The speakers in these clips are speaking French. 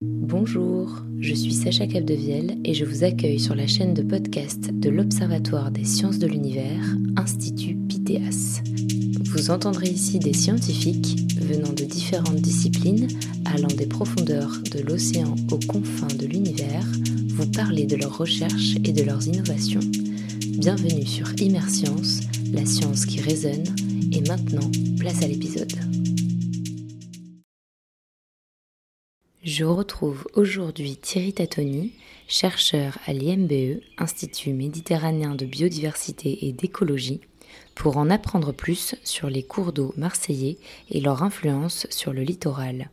Bonjour, je suis Sacha Capdevielle et je vous accueille sur la chaîne de podcast de l'Observatoire des sciences de l'univers, Institut Pythéas. Vous entendrez ici des scientifiques venant de différentes disciplines, allant des profondeurs de l'océan aux confins de l'univers, vous parler de leurs recherches et de leurs innovations. Bienvenue sur Immerscience, la science qui résonne, et maintenant, place à l'épisode. Je retrouve aujourd'hui Thierry Tatoni, chercheur à l'IMBE, Institut méditerranéen de biodiversité et d'écologie, pour en apprendre plus sur les cours d'eau marseillais et leur influence sur le littoral.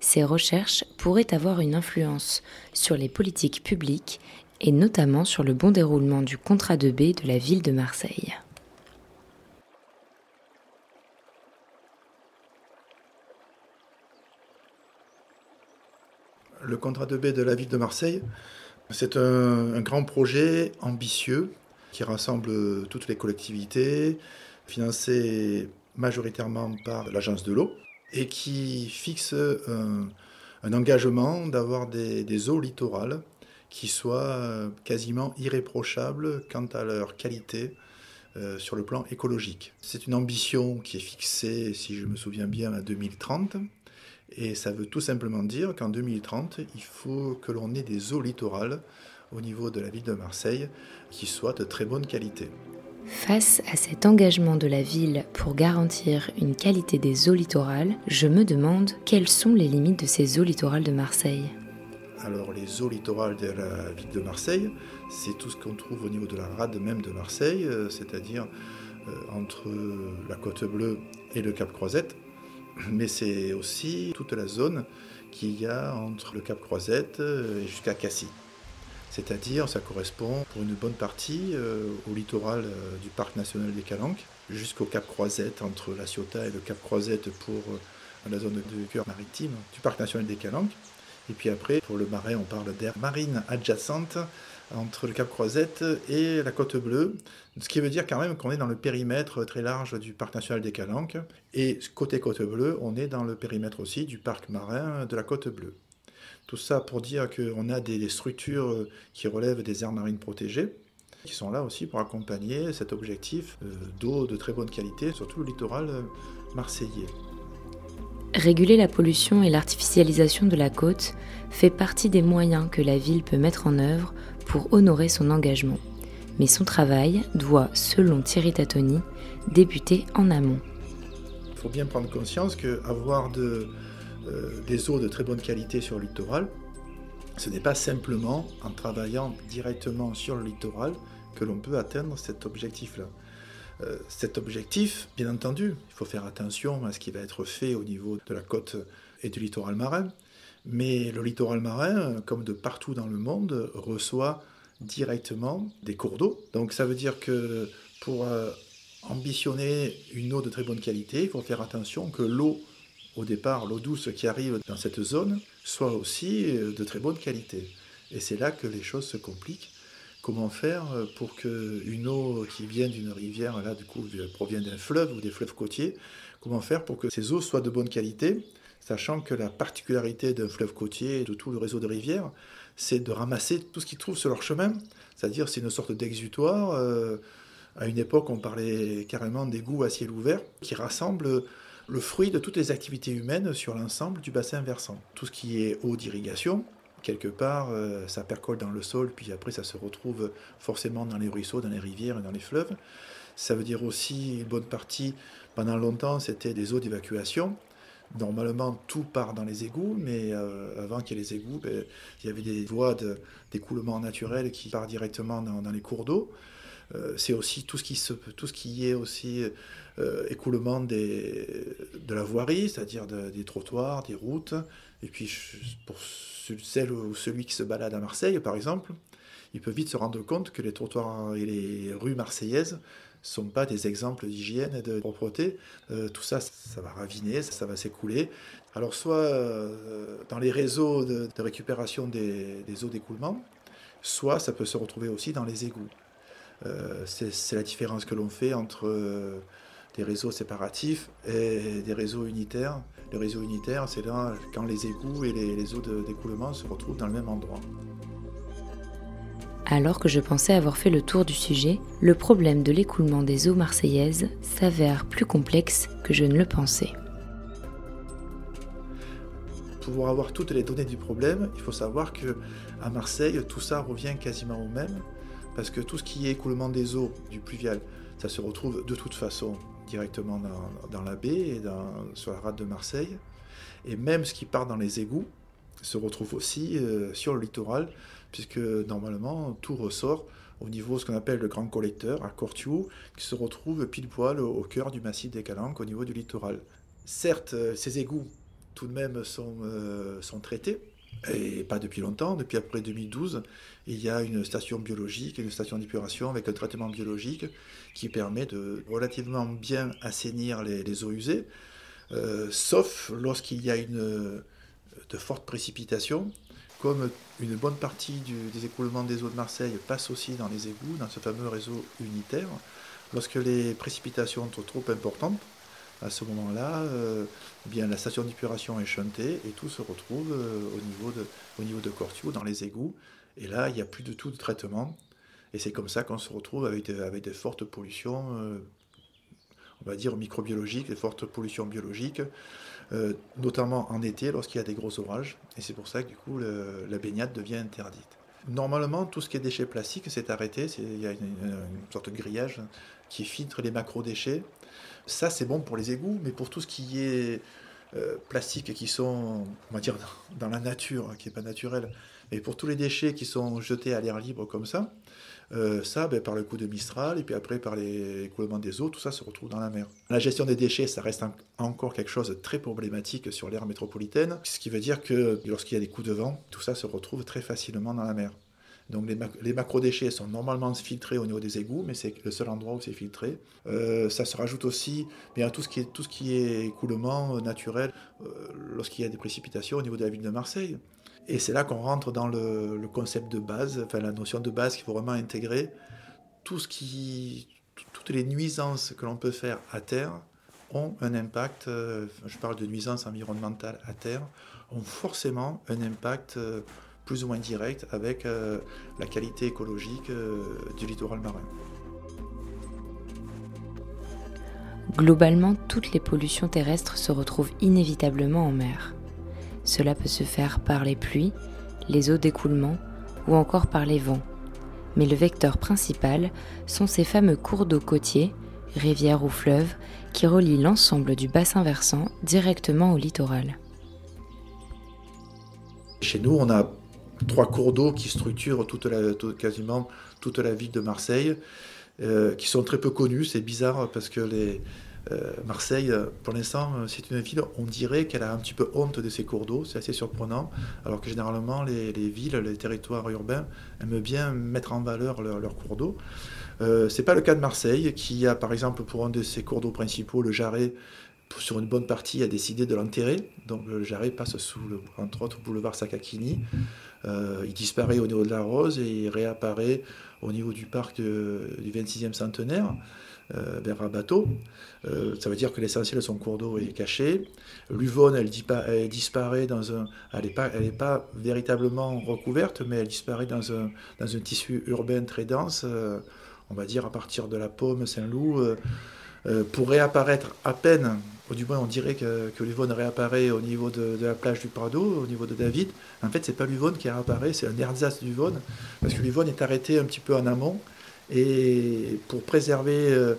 Ces recherches pourraient avoir une influence sur les politiques publiques et notamment sur le bon déroulement du contrat de baie de la ville de Marseille. Le contrat de baie de la ville de Marseille, c'est un, grand projet ambitieux qui rassemble toutes les collectivités, financé majoritairement par l'agence de l'eau, et qui fixe un, engagement d'avoir des, eaux littorales qui soient quasiment irréprochables quant à leur qualité euh, sur le plan écologique. C'est une ambition qui est fixée, si je me souviens bien, à 2030 et ça veut tout simplement dire qu'en 2030, il faut que l'on ait des eaux littorales au niveau de la ville de Marseille qui soient de très bonne qualité. Face à cet engagement de la ville pour garantir une qualité des eaux littorales, je me demande quelles sont les limites de ces eaux littorales de Marseille. Alors les eaux littorales de la ville de Marseille, c'est tout ce qu'on trouve au niveau de la rade même de Marseille, euh, c'est-à-dire euh, entre la côte bleue et le cap Croisette mais c'est aussi toute la zone qu'il y a entre le Cap Croisette et jusqu'à Cassis. C'est-à-dire, ça correspond pour une bonne partie euh, au littoral euh, du parc national des Calanques, jusqu'au Cap Croisette, entre la Ciotat et le Cap Croisette pour euh, la zone de cœur maritime du parc national des Calanques. Et puis après, pour le marais, on parle d'air marine adjacente entre le Cap Croisette et la Côte Bleue, ce qui veut dire quand même qu'on est dans le périmètre très large du parc national des Calanques. Et côté Côte Bleue, on est dans le périmètre aussi du parc marin de la Côte Bleue. Tout ça pour dire qu'on a des structures qui relèvent des aires marines protégées, qui sont là aussi pour accompagner cet objectif euh, d'eau de très bonne qualité, surtout le littoral marseillais. Réguler la pollution et l'artificialisation de la côte fait partie des moyens que la ville peut mettre en œuvre pour honorer son engagement. Mais son travail doit, selon Thierry Tatoni, débuter en amont. Il faut bien prendre conscience qu'avoir de, euh, des eaux de très bonne qualité sur le littoral, ce n'est pas simplement en travaillant directement sur le littoral que l'on peut atteindre cet objectif-là. Euh, cet objectif, bien entendu, il faut faire attention à ce qui va être fait au niveau de la côte et du littoral marin, mais le littoral marin, comme de partout dans le monde, reçoit directement des cours d'eau. Donc ça veut dire que pour euh, ambitionner une eau de très bonne qualité, il faut faire attention que l'eau, au départ, l'eau douce qui arrive dans cette zone, soit aussi euh, de très bonne qualité. Et c'est là que les choses se compliquent comment faire euh, pour qu'une eau qui vient d'une rivière, là du coup provient d'un fleuve ou des fleuves côtiers, comment faire pour que ces eaux soient de bonne qualité, sachant que la particularité d'un fleuve côtier et de tout le réseau de rivières, c'est de ramasser tout ce qu'ils trouvent sur leur chemin, c'est-à-dire c'est une sorte d'exutoire. Euh, à une époque, on parlait carrément d'égouts à ciel ouvert qui rassemblent le fruit de toutes les activités humaines sur l'ensemble du bassin versant. Tout ce qui est eau d'irrigation, quelque part, euh, ça percole dans le sol, puis après ça se retrouve forcément dans les ruisseaux, dans les rivières et dans les fleuves. Ça veut dire aussi une bonne partie, pendant longtemps, c'était des eaux d'évacuation. Normalement, tout part dans les égouts, mais euh, avant qu'il y ait les égouts, ben, il y avait des voies d'écoulement naturel qui partent directement dans, les cours d'eau. Euh, c'est aussi tout ce qui, se, tout ce qui est aussi écoulement des, de la voirie, c'est-à-dire des trottoirs, des routes. Et puis, pour celle ou celui qui se balade à Marseille, par exemple, il peut vite se rendre compte que les trottoirs et les rues marseillaises sont pas des exemples d'hygiène et de propreté. Euh, tout ça, ça va raviner, ça, va s'écouler. Alors soit euh, dans les réseaux de, récupération des, eaux d'écoulement, soit ça peut se retrouver aussi dans les égouts. Euh, c'est la différence que l'on fait entre des réseaux séparatifs et des réseaux unitaires Les réseaux unitaires, c'est quand les égouts et les, eaux d'écoulement se retrouvent dans le même endroit. Alors que je pensais avoir fait le tour du sujet, le problème de l'écoulement des eaux marseillaises s'avère plus complexe que je ne le pensais. Pour avoir toutes les données du problème, il faut savoir que à Marseille, tout ça revient quasiment au même, parce que tout ce qui est écoulement des eaux du pluvial, ça se retrouve de toute façon directement dans, la baie et sur la rade de Marseille. Et même ce qui part dans les égouts se retrouve aussi euh, sur le littoral, puisque normalement tout ressort au niveau de ce qu'on appelle le grand collecteur à Cortiou, qui se retrouve pile poil au, cœur du massif des Calanques au niveau du littoral. Certes, euh, ces égouts tout de même sont, euh, sont traités, et pas depuis longtemps, depuis après 2012, il y a une station biologique, une station d'épuration avec un traitement biologique qui permet de relativement bien assainir les, eaux usées, euh, sauf lorsqu'il y a une, de fortes précipitations, comme une bonne partie des écoulements des eaux de Marseille passe aussi dans les égouts, dans ce fameux réseau unitaire, lorsque les précipitations sont trop importantes, à ce moment-là, euh, bien la station d'épuration est chantée et tout se retrouve euh, au, niveau de, de Cortio, dans les égouts. Et là, il n'y a plus de tout de traitement. Et c'est comme ça qu'on se retrouve avec des, avec fortes pollutions, euh, on va dire microbiologiques, des fortes pollutions biologiques, notamment en été lorsqu'il y a des gros orages. Et c'est pour ça que du coup, la baignade devient interdite. Normalement, tout ce qui est déchets plastiques, c'est arrêté. Il y a une, sorte de grillage qui filtre les macro-déchets. Ça, c'est bon pour les égouts, mais pour tout ce qui est euh, plastique qui sont, on va dire, dans, la nature, qui n'est pas naturel, et pour tous les déchets qui sont jetés à l'air libre comme ça, euh, ça, ben, par le coup de Mistral, et puis après par les des eaux, tout ça se retrouve dans la mer. La gestion des déchets, ça reste encore quelque chose de très problématique sur l'aire métropolitaine, ce qui veut dire que lorsqu'il y a des coups de vent, tout ça se retrouve très facilement dans la mer. Donc les, macro macrodéchets sont normalement filtrés au niveau des égouts, mais c'est le seul endroit où c'est filtré. Euh, ça se rajoute aussi bien, tout, ce qui est, tout écoulement euh, naturel lorsqu'il y a des précipitations au niveau de la ville de Marseille. Et c'est là qu'on rentre dans le, concept de base, enfin la notion de base qu'il faut vraiment intégrer. Tout ce qui, toutes les nuisances que l'on peut faire à terre ont un impact, je parle de nuisances environnementales à terre, ont forcément un impact plus ou moins direct avec euh, la qualité écologique euh, du littoral marin. Globalement, toutes les pollutions terrestres se retrouvent inévitablement en mer. Cela peut se faire par les pluies, les eaux d'écoulement ou encore par les vents. Mais le vecteur principal sont ces fameux cours d'eau côtiers, rivières ou fleuves, qui relient l'ensemble du bassin versant directement au littoral. Chez nous, on a trois cours d'eau qui structurent quasiment toute la ville de Marseille, euh, qui sont très peu connus. C'est bizarre parce que les, euh, Marseille, pour l'instant, c'est une ville, on dirait qu'elle a un petit peu honte de ses cours d'eau, c'est assez surprenant, alors que généralement les, villes, les territoires urbains aiment bien mettre en valeur leurs cours d'eau. Euh, c'est pas le cas de Marseille, qui a par exemple pour un de ses cours d'eau principaux, le Jarret, sur une bonne partie, a décidé de l'enterrer. Donc le Jarret passe sous, entre autres, boulevard Sakakini. Euh, il disparaît au niveau de la Rose et il réapparaît au niveau du parc du 26e centenaire, euh, vers Rabateau. Euh, ça veut dire que l'essentiel de son cours d'eau est caché. L'Uvonne, elle, disparaît dans un. Elle n'est pas, pas, véritablement recouverte, mais elle disparaît dans un, dans un tissu urbain très dense, on va dire à partir de la Paume, Saint-Loup. Euh, pour réapparaître à peine, ou du moins on dirait que, que l'Uvonne réapparaît au niveau de, la plage du Prado, au niveau de David. En fait, c'est pas l'Uvonne qui réapparaît, c'est un ersatz d'Uvonne, parce que l'Uvonne est arrêté un petit peu en amont, et pour préserver euh,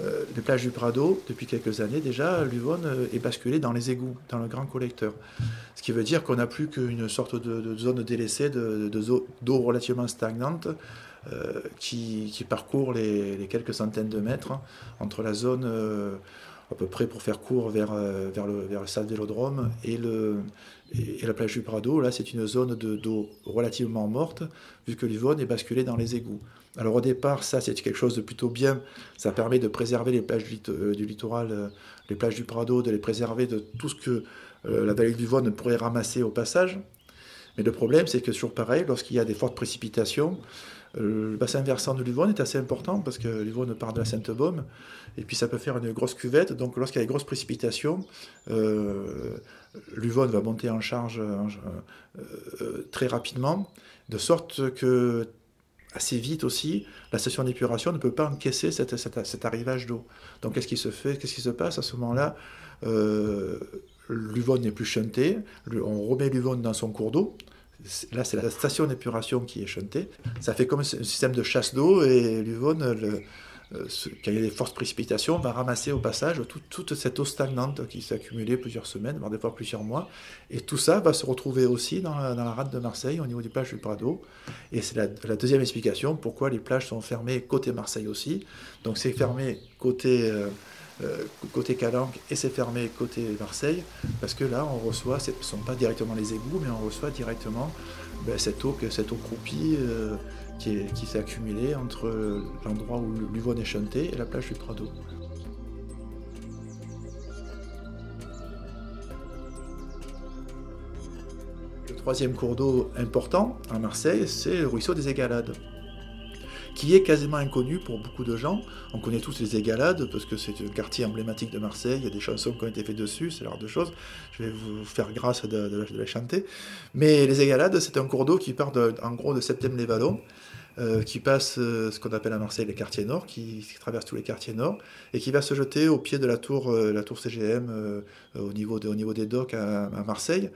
euh, les plages du Prado, depuis quelques années déjà, l'Uvonne est basculée dans les égouts, dans le grand collecteur. Ce qui veut dire qu'on n'a plus qu'une sorte de, zone délaissée d'eau relativement stagnante, euh, qui, parcourt les, quelques centaines de mètres entre la zone euh, à peu près pour faire court vers, euh, vers, le, vers le stade Vélodrome et, le, et, la plage du Prado. Là, c'est une zone d'eau relativement morte, vu que l'Yvonne est basculée dans les égouts. Alors au départ, ça, c'est quelque chose de plutôt bien. Ça permet de préserver les plages du, littoral, les plages du Prado, de les préserver de tout ce que la vallée de l'Yvonne pourrait ramasser au passage. Mais le problème, c'est que toujours pareil, lorsqu'il y a des fortes précipitations, Le bassin versant de l'Uvonne est assez important parce que l'Uvonne part de la Sainte-Baume et puis ça peut faire une grosse cuvette. Donc lorsqu'il y a des grosses précipitations, euh, l'Uvonne va monter en charge très rapidement, de sorte que assez vite aussi, la station d'épuration ne peut pas encaisser cet arrivage d'eau. Donc qu'est-ce qui se fait? Qu'est-ce qui se passe? À ce moment-là euh, L'Uvonne n'est plus chuntée, on remet l'Uvonne dans son cours d'eau. Là, c'est la station d'épuration qui est chuntée. Ça fait comme un système de chasse d'eau et l'Uvonne, euh, quand il y a des fortes précipitations, va ramasser au passage toute cette eau stagnante qui s'est accumulée plusieurs semaines, voire des fois plusieurs mois. Et tout ça va se retrouver aussi dans la, dans rade de Marseille, au niveau des plages du Prado. Et c'est la, deuxième explication pourquoi les plages sont fermées côté Marseille aussi. Donc c'est fermé côté... Euh, côté Calanque et c'est fermé côté Marseille, parce que là on reçoit, ce ne sont pas directement les égouts, mais on reçoit directement ben, cette, eau, cette eau croupie qui, s'est accumulé entre l'endroit où l'Uvonne est chanté et la plage du Prado. Le troisième cours d'eau important à Marseille, c'est le ruisseau des Égalades, qui est quasiment inconnu pour beaucoup de gens. On connaît tous les Égalades parce que c'est un quartier emblématique de Marseille, il y a des chansons qui ont été faites dessus, c'est l'art de choses. Je vais vous faire grâce de, de, la chanter. Mais les Égalades, c'est un cours d'eau qui part en gros de Septembre-les-Vallons euh, qui passe euh, ce qu'on appelle à Marseille les quartiers nord, qui, traverse tous les quartiers nord, et qui va se jeter au pied de la tour, euh, la tour CGM au, niveau au niveau des docks à, Marseille.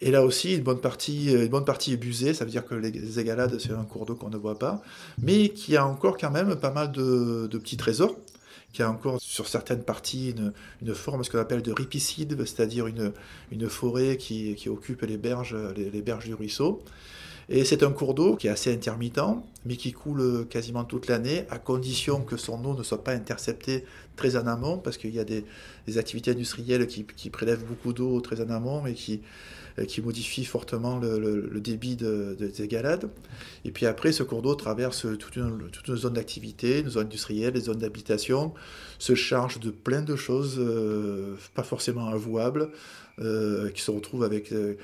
Et là aussi, une bonne partie, une bonne partie est busée, ça veut dire que les, égalades, c'est un cours d'eau qu'on ne voit pas, mais qui a encore quand même pas mal de, petits trésors, qui a encore sur certaines parties une, forme, ce qu'on appelle de ripicide, c'est-à-dire une, une forêt qui, qui occupe les berges, les berges du ruisseau. Et c'est un cours d'eau qui est assez intermittent, mais qui coule quasiment toute l'année, à condition que son eau ne soit pas interceptée très en amont, parce qu'il y a des, activités industrielles qui, prélèvent beaucoup d'eau très en amont et qui, qui modifient fortement le, débit des égalades. Et puis après, ce cours d'eau traverse toute une, zone d'activité, une zone industrielle, des zones d'habitation, se charge de plein de choses euh, pas forcément avouables, euh, qui se retrouvent avec... Euh,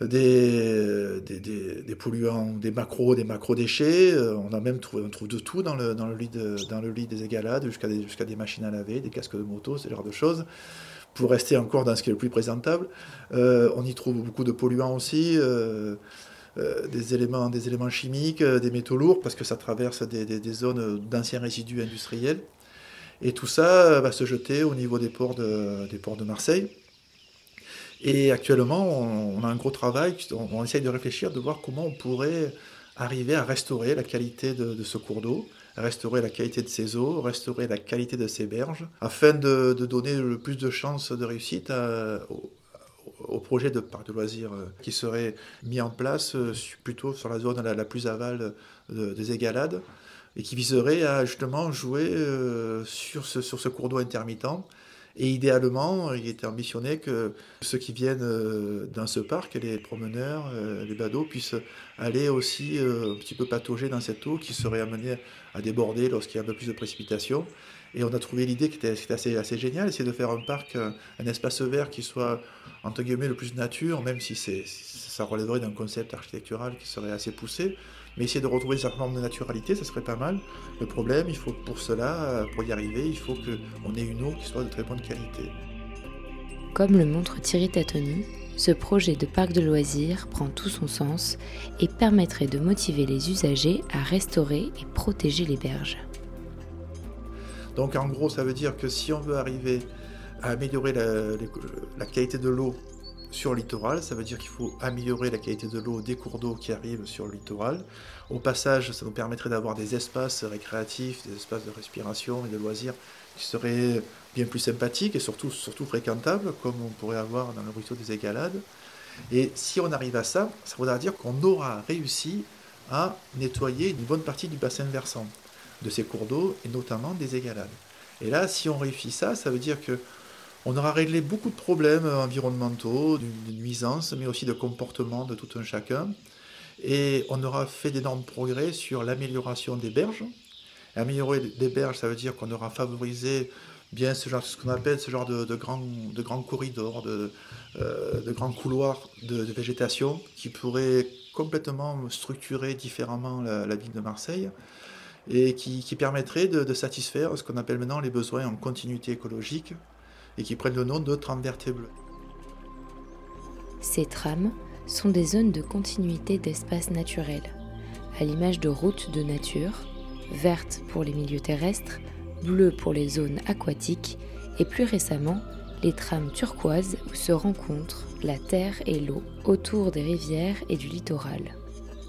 des, des, polluants, des macros, des macro-déchets. Euh, on a même trouvé, on trouve de tout dans le, dans le, lit, dans le lit des égalades, jusqu'à des, des machines à laver, des casques de moto, ce genre de choses. Pour rester encore dans ce qui est le plus présentable, euh, on y trouve beaucoup de polluants aussi, euh, des, éléments, des éléments chimiques, des métaux lourds, parce que ça traverse des, zones d'anciens résidus industriels. Et tout ça va se jeter au niveau des ports de, des ports de Marseille. Et actuellement, on, a un gros travail, on, essaye de réfléchir, de voir comment on pourrait arriver à restaurer la qualité de, ce cours d'eau, restaurer la qualité de ses eaux, restaurer la qualité de ses berges, afin de, donner le plus de chances de réussite au, projet de parc de loisirs euh, qui serait mis en place euh, plutôt sur la zone la, plus aval des égalades et qui viserait à justement jouer euh, sur ce cours d'eau intermittent et idéalement, il était ambitionné que ceux qui viennent euh, dans ce parc, les promeneurs, euh, les badauds, puissent aller aussi euh, un petit peu patauger dans cette eau qui serait amenée à déborder lorsqu'il y a un peu plus de précipitations. Et on a trouvé l'idée qui était, assez, assez géniale, c'est de faire un parc, un espace vert qui soit, entre guillemets, le plus nature, même si ça relèverait d'un concept architectural qui serait assez poussé. Mais essayer de retrouver une certaine forme de naturalité, ça serait pas mal. Le problème, il faut pour cela, pour y arriver, il faut qu'on ait une eau qui soit de très bonne qualité. Comme le montre Thierry Tatoni, ce projet de parc de loisirs prend tout son sens et permettrait de motiver les usagers à restaurer et protéger les berges. Donc en gros, ça veut dire que si on veut arriver à améliorer la, la qualité de l'eau sur le littoral. Ça veut dire qu'il faut améliorer la qualité de l'eau des cours d'eau qui arrivent sur le littoral. Au passage, ça nous permettrait d'avoir des espaces récréatifs, des espaces de respiration et de loisirs qui seraient bien plus sympathiques et surtout, surtout fréquentables, comme on pourrait avoir dans le ruisseau des Égalades. Et si on arrive à ça, ça voudra dire qu'on aura réussi à nettoyer une bonne partie du bassin versant de ces cours d'eau et notamment des Égalades. Et là, si on réussit ça, ça veut dire que on aura réglé beaucoup de problèmes environnementaux, de nuisances, mais aussi de comportement de tout un chacun. Et on aura fait d'énormes progrès sur l'amélioration des berges. Améliorer des berges, ça veut dire qu'on aura favorisé bien ce, genre, qu'on appelle ce genre de, grands de grands corridors, de, euh, grands couloirs de, végétation qui pourraient complètement structurer différemment la, ville de Marseille et qui, qui permettrait de, de, satisfaire ce qu'on appelle maintenant les besoins en continuité écologique et qui prennent le nom de trames vertes et bleues. Ces trames sont des zones de continuité d'espace naturel, à l'image de routes de nature, vertes pour les milieux terrestres, bleues pour les zones aquatiques et plus récemment les trames turquoises où se rencontrent la terre et l'eau autour des rivières et du littoral.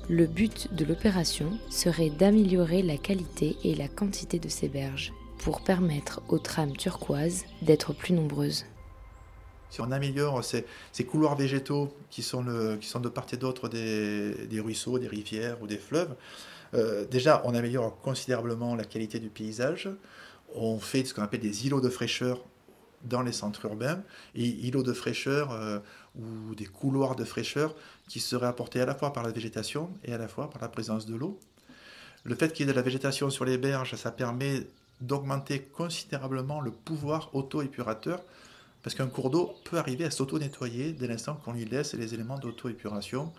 Le but de l'opération serait d'améliorer la qualité et la quantité de ces berges pour permettre aux trames turquoises d'être plus nombreuses. Si on améliore ces, couloirs végétaux qui sont, de part et d'autre des, ruisseaux, des rivières ou des fleuves, euh, déjà on améliore considérablement la qualité du paysage. On fait ce qu'on appelle des îlots de fraîcheur dans les centres urbains, et îlots de fraîcheur euh, ou des couloirs de fraîcheur qui seraient apportés à la fois par la végétation et à la fois par la présence de l'eau. Le fait qu'il y ait de la végétation sur les berges, ça permet d'augmenter considérablement le pouvoir auto-épurateur, parce qu'un cours d'eau peut arriver à s'auto-nettoyer dès l'instant qu'on lui laisse les éléments d'auto-épuration.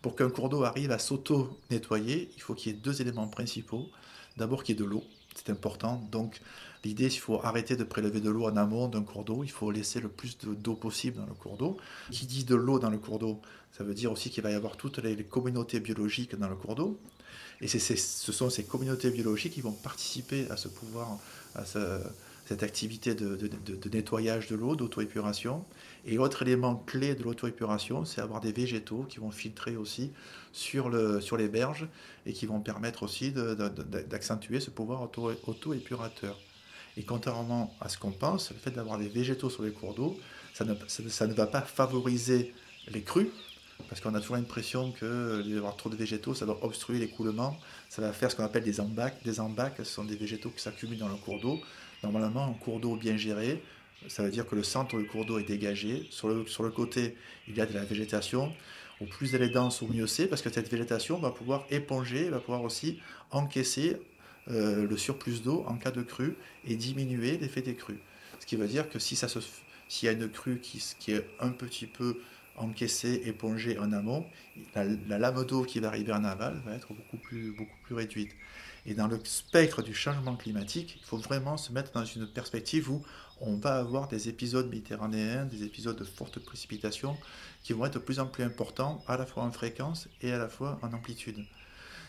Pour qu'un cours d'eau arrive à s'auto-nettoyer, il faut qu'il y ait deux éléments principaux. D'abord qu'il y ait de l'eau, c'est important. Donc l'idée, il faut arrêter de prélever de l'eau en amont d'un cours d'eau, il faut laisser le plus d'eau possible dans le cours d'eau. Qui dit de l'eau dans le cours d'eau, ça veut dire aussi qu'il va y avoir toutes les, communautés biologiques dans le cours d'eau. Et ce sont ces communautés biologiques qui vont participer à ce pouvoir, à cette activité de, nettoyage de l'eau, d'auto-épuration. Et autre élément clé de l'auto-épuration, c'est avoir des végétaux qui vont filtrer aussi sur, le, sur les berges et qui vont permettre aussi d'accentuer ce pouvoir auto-épurateur. Et contrairement à ce qu'on pense, le fait d'avoir des végétaux sur les cours d'eau, ça ne, ça, ne va pas favoriser les crues, parce qu'on a toujours l'impression que d'avoir trop de végétaux, ça va obstruer l'écoulement, ça va faire ce qu'on appelle des embacs. Des embacs, ce sont des végétaux qui s'accumulent dans le cours d'eau. Normalement, un cours d'eau bien géré, ça veut dire que le centre du cours d'eau est dégagé. Sur le, côté, il y a de la végétation. Au plus elle est dense, au mieux c'est, parce que cette végétation va pouvoir éponger, va pouvoir aussi encaisser euh, le surplus d'eau en cas de crue et diminuer l'effet des crues. Ce qui veut dire que si ça s'il y a une crue qui, est un petit peu encaissée, épongée en amont, la, lame d'eau qui va arriver en aval va être beaucoup plus, beaucoup plus réduite. Et dans le spectre du changement climatique, il faut vraiment se mettre dans une perspective où on va avoir des épisodes méditerranéens, des épisodes de fortes précipitations qui vont être de plus en plus importants, à la fois en fréquence et à la fois en amplitude.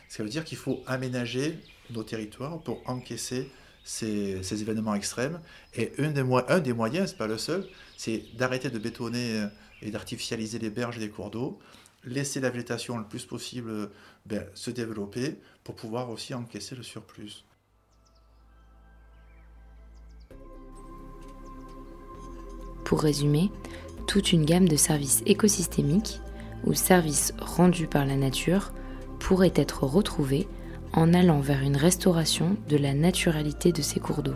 Ça veut dire qu'il faut aménager nos territoires pour encaisser ces, événements extrêmes. Et un des, un des moyens, ce n'est pas le seul, c'est d'arrêter de bétonner euh, et d'artificialiser les berges et les cours d'eau, laisser la végétation le plus possible ben, se développer pour pouvoir aussi encaisser le surplus. Pour résumer, toute une gamme de services écosystémiques ou services rendus par la nature pourrait être retrouvée en allant vers une restauration de la naturalité de ces cours d'eau.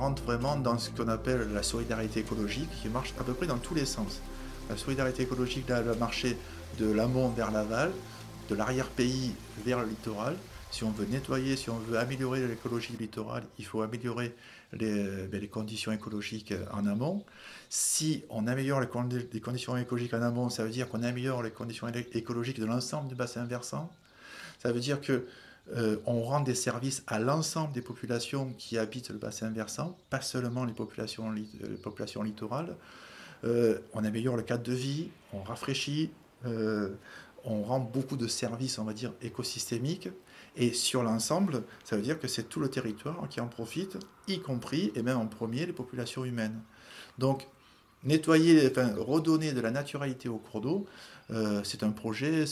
Rentre vraiment dans ce qu'on appelle la solidarité écologique qui marche à peu près dans tous les sens. La solidarité écologique va marcher de l'amont vers l'aval, de l'arrière-pays vers le littoral. Si on veut nettoyer, si on veut améliorer l'écologie littorale, il faut améliorer les, ben, les, conditions écologiques en amont. Si on améliore les, conditions écologiques en amont, ça veut dire qu'on améliore les conditions écologiques de l'ensemble du bassin versant. Ça veut dire que euh, on rend des services à l'ensemble des populations qui habitent le bassin versant, pas seulement les populations, les populations littorales. Euh, on améliore le cadre de vie, on rafraîchit, euh, on rend beaucoup de services, on va dire, écosystémiques. Et sur l'ensemble, ça veut dire que c'est tout le territoire qui en profite, y compris, et même en premier, les populations humaines. Donc, nettoyer, redonner de la naturalité au cours d'eau, euh, c'est un projet,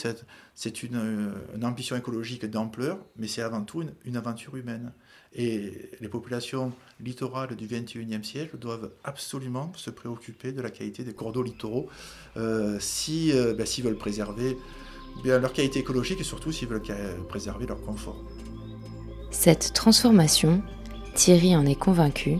c'est une, ambition écologique d'ampleur, mais c'est avant tout une, aventure humaine. Et les populations littorales du XXIe siècle doivent absolument se préoccuper de la qualité des cours d'eau littoraux euh, si, euh, ben, s'ils veulent préserver leur qualité écologique et surtout s'ils veulent préserver leur confort. Cette transformation, Thierry en est convaincu,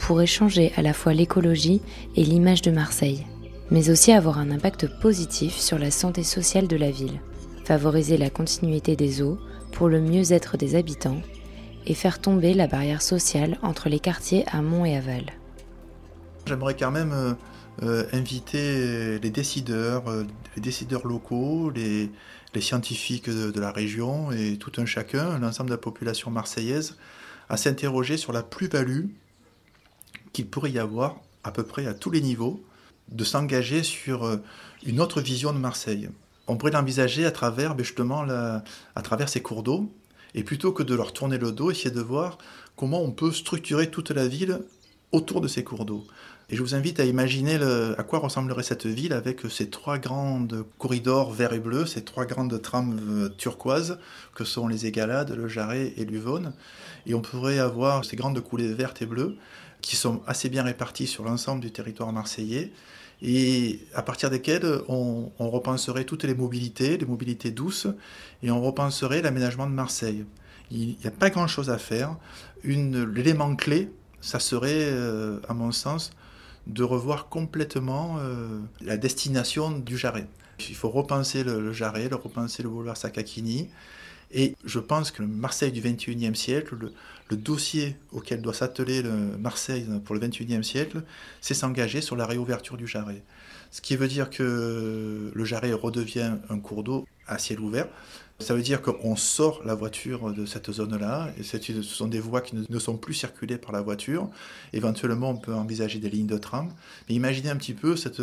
pourrait changer à la fois l'écologie et l'image de Marseille, mais aussi avoir un impact positif sur la santé sociale de la ville, favoriser la continuité des eaux, pour le mieux-être des habitants et faire tomber la barrière sociale entre les quartiers amont et aval. J'aimerais quand même euh, euh, inviter les décideurs, euh, les décideurs locaux, les, scientifiques de, la région et tout un chacun, l'ensemble de la population marseillaise, à s'interroger sur la plus-value qu'il pourrait y avoir à peu près à tous les niveaux de s'engager sur une autre vision de Marseille. On pourrait l'envisager à travers ben, justement à travers ces cours d'eau et plutôt que de leur tourner le dos, essayer de voir comment on peut structurer toute la ville autour de ces cours d'eau. Et je vous invite à imaginer à quoi ressemblerait cette ville avec ces trois grandes corridors vert et bleu, ces trois grandes trames euh, turquoises que sont les Égalades, le Jarret et l'Uvonne. Et on pourrait avoir ces grandes coulées vertes et bleues qui sont assez bien réparties sur l'ensemble du territoire marseillais et à partir desquelles on, repenserait toutes les mobilités, les mobilités douces, et on repenserait l'aménagement de Marseille. Il n'y a pas grand-chose à faire. L'élément clé, ça serait, euh, à mon sens, de revoir complètement euh, la destination du Jarret. Il faut repenser le, Jarret, le repenser le boulevard Sakakini, et je pense que le Marseille du XXIe siècle, le, dossier auquel doit s'atteler Marseille pour le XXIe siècle, c'est s'engager sur la réouverture du Jarret. Ce qui veut dire que le Jarret redevient un cours d'eau à ciel ouvert. Ça veut dire qu'on sort la voiture de cette zone-là, et ce sont des voies qui ne sont plus circulées par la voiture. Éventuellement, on peut envisager des lignes de tram. Mais imaginez un petit peu cette,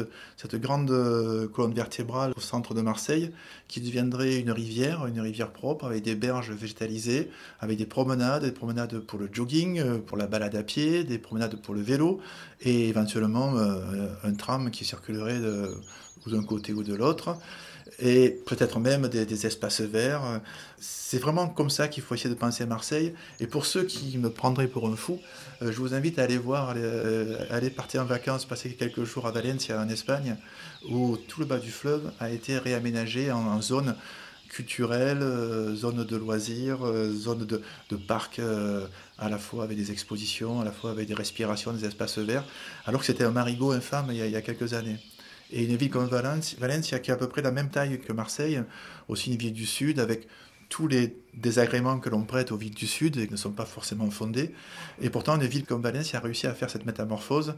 grande euh, colonne vertébrale au centre de Marseille qui deviendrait une rivière, une rivière propre, avec des berges végétalisées, avec des promenades, des promenades pour le jogging, euh, pour la balade à pied, des promenades pour le vélo, et éventuellement euh, un tram qui circulerait d'un côté ou de l'autre et peut-être même des, espaces verts. C'est vraiment comme ça qu'il faut essayer de penser à Marseille. Et pour ceux qui me prendraient pour un fou, euh, je vous invite à aller voir, euh, aller, partir en vacances, passer quelques jours à Valencia en Espagne, où tout le bas du fleuve a été réaménagé en, zone culturelle, euh, zone de loisirs, zone de, de parc, à la fois avec des expositions, à la fois avec des respirations, des espaces verts, alors que c'était un marigot infâme il y a quelques années. Et une ville comme Valence, Valencia, qui a à peu près la même taille que Marseille, aussi une ville du Sud, avec tous les désagréments que l'on prête aux villes du Sud et qui ne sont pas forcément fondés. Et pourtant, une ville comme Valencia a réussi à faire cette métamorphose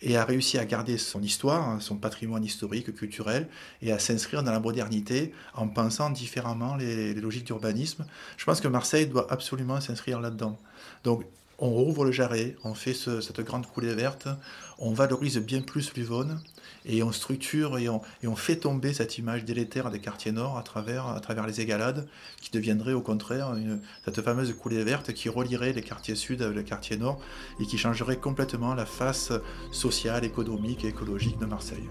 et a réussi à garder son histoire, son patrimoine historique, culturel, et à s'inscrire dans la modernité en pensant différemment les, logiques d'urbanisme. Je pense que Marseille doit absolument s'inscrire là-dedans. Donc, on rouvre le jarret, on fait cette grande coulée verte, on valorise bien plus l'Uvonne, et on structure et on, fait tomber cette image délétère des quartiers nord à travers, les égalades, qui deviendrait au contraire cette fameuse coulée verte qui relierait les quartiers sud avec les quartiers nord et qui changerait complètement la face sociale, économique et écologique de Marseille.